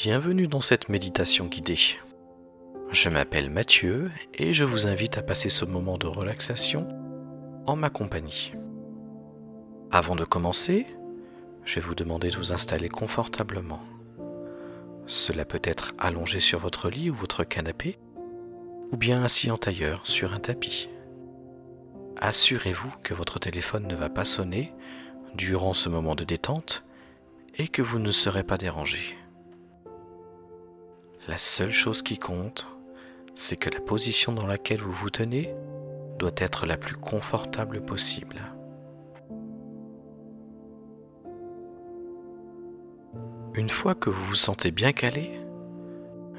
Bienvenue dans cette méditation guidée. Je m'appelle Mathieu et je vous invite à passer ce moment de relaxation en ma compagnie. Avant de commencer, je vais vous demander de vous installer confortablement. Cela peut être allongé sur votre lit ou votre canapé, ou bien assis en tailleur sur un tapis. Assurez-vous que votre téléphone ne va pas sonner durant ce moment de détente et que vous ne serez pas dérangé. La seule chose qui compte, c'est que la position dans laquelle vous vous tenez doit être la plus confortable possible. Une fois que vous vous sentez bien calé,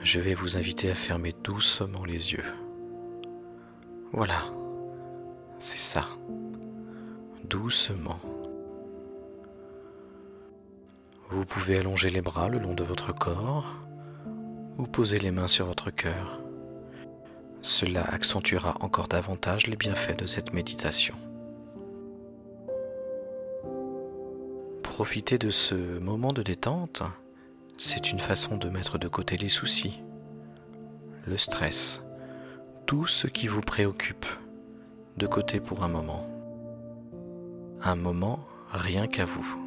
je vais vous inviter à fermer doucement les yeux. Voilà, c'est ça. Doucement. Vous pouvez allonger les bras le long de votre corps ou poser les mains sur votre cœur. Cela accentuera encore davantage les bienfaits de cette méditation. Profiter de ce moment de détente, c'est une façon de mettre de côté les soucis, le stress, tout ce qui vous préoccupe, de côté pour un moment. Un moment rien qu'à vous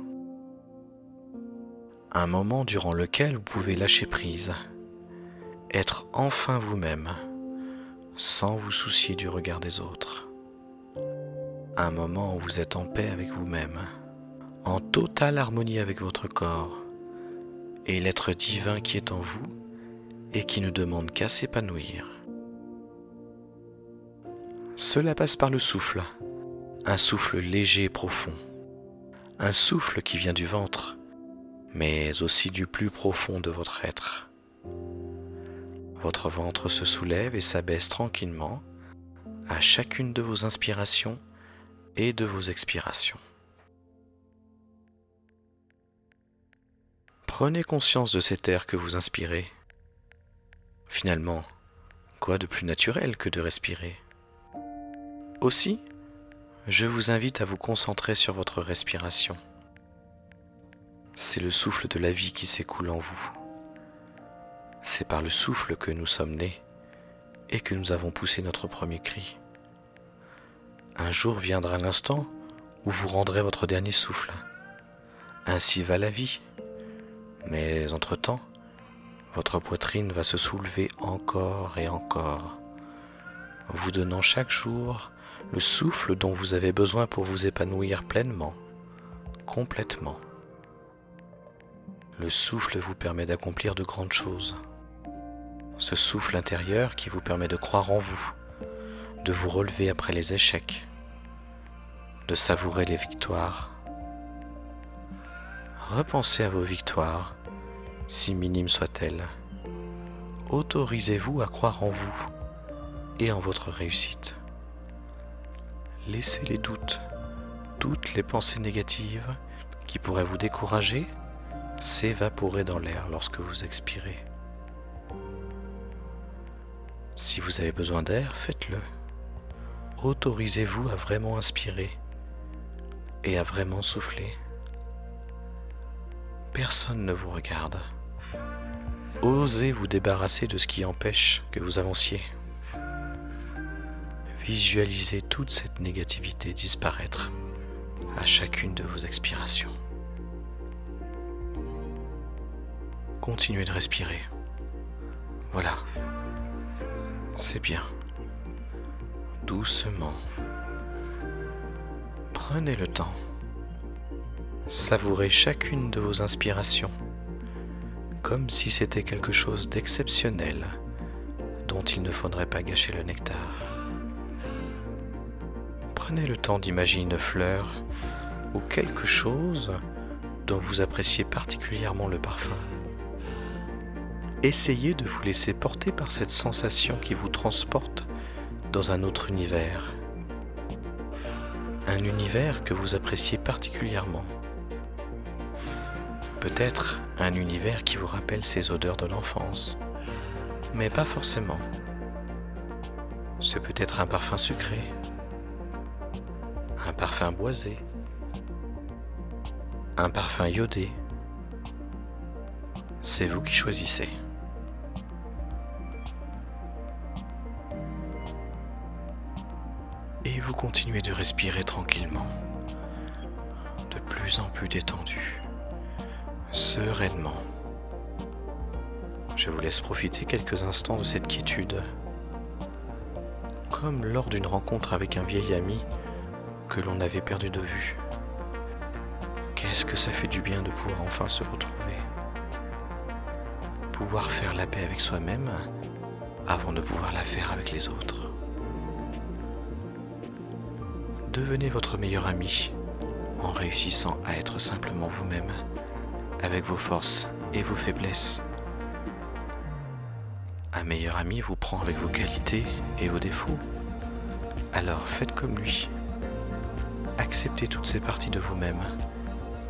un moment durant lequel vous pouvez lâcher prise, être enfin vous-même, sans vous soucier du regard des autres. Un moment où vous êtes en paix avec vous-même, en totale harmonie avec votre corps et l'être divin qui est en vous et qui ne demande qu'à s'épanouir. Cela passe par le souffle, un souffle léger et profond, un souffle qui vient du ventre mais aussi du plus profond de votre être. Votre ventre se soulève et s'abaisse tranquillement à chacune de vos inspirations et de vos expirations. Prenez conscience de cet air que vous inspirez. Finalement, quoi de plus naturel que de respirer? Aussi, je vous invite à vous concentrer sur votre respiration c'est le souffle de la vie qui s'écoule en vous. C'est par le souffle que nous sommes nés et que nous avons poussé notre premier cri. Un jour viendra l'instant où vous rendrez votre dernier souffle. Ainsi va la vie. Mais entre-temps, votre poitrine va se soulever encore et encore, vous donnant chaque jour le souffle dont vous avez besoin pour vous épanouir pleinement, complètement. Le souffle vous permet d'accomplir de grandes choses. Ce souffle intérieur qui vous permet de croire en vous, de vous relever après les échecs, de savourer les victoires. Repensez à vos victoires, si minimes soient-elles. Autorisez-vous à croire en vous et en votre réussite. Laissez les doutes, toutes les pensées négatives qui pourraient vous décourager s'évaporer dans l'air lorsque vous expirez. Si vous avez besoin d'air, faites-le. Autorisez-vous à vraiment inspirer et à vraiment souffler. Personne ne vous regarde. Osez vous débarrasser de ce qui empêche que vous avanciez. Visualisez toute cette négativité disparaître à chacune de vos expirations. Continuez de respirer. Voilà. C'est bien. Doucement. Prenez le temps. Savourez chacune de vos inspirations comme si c'était quelque chose d'exceptionnel dont il ne faudrait pas gâcher le nectar. Prenez le temps d'imaginer une fleur ou quelque chose dont vous appréciez particulièrement le parfum. Essayez de vous laisser porter par cette sensation qui vous transporte dans un autre univers. Un univers que vous appréciez particulièrement. Peut-être un univers qui vous rappelle ces odeurs de l'enfance, mais pas forcément. C'est peut-être un parfum sucré, un parfum boisé, un parfum iodé, C'est vous qui choisissez. Et vous continuez de respirer tranquillement, de plus en plus détendu, sereinement. Je vous laisse profiter quelques instants de cette quiétude, comme lors d'une rencontre avec un vieil ami que l'on avait perdu de vue. Qu'est-ce que ça fait du bien de pouvoir enfin se retrouver Pouvoir faire la paix avec soi-même avant de pouvoir la faire avec les autres. Devenez votre meilleur ami en réussissant à être simplement vous-même, avec vos forces et vos faiblesses. Un meilleur ami vous prend avec vos qualités et vos défauts. Alors faites comme lui. Acceptez toutes ces parties de vous-même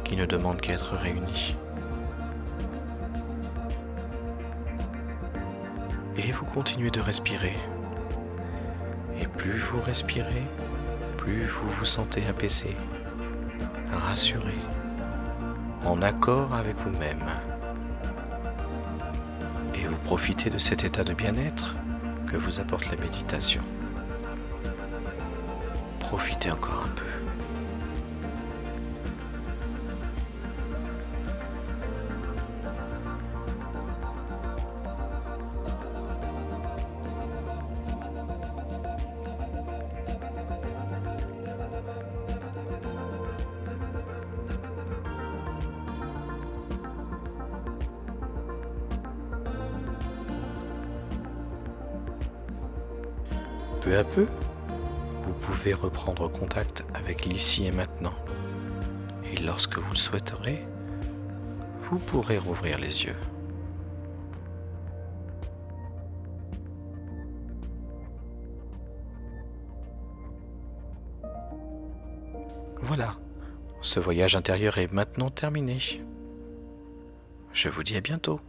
qui ne demandent qu'à être réunies. Et vous continuez de respirer. Et plus vous respirez, plus vous vous sentez apaisé, rassuré, en accord avec vous-même. Et vous profitez de cet état de bien-être que vous apporte la méditation. Profitez encore un peu. Peu à peu, vous pouvez reprendre contact avec l'ici et maintenant. Et lorsque vous le souhaiterez, vous pourrez rouvrir les yeux. Voilà, ce voyage intérieur est maintenant terminé. Je vous dis à bientôt.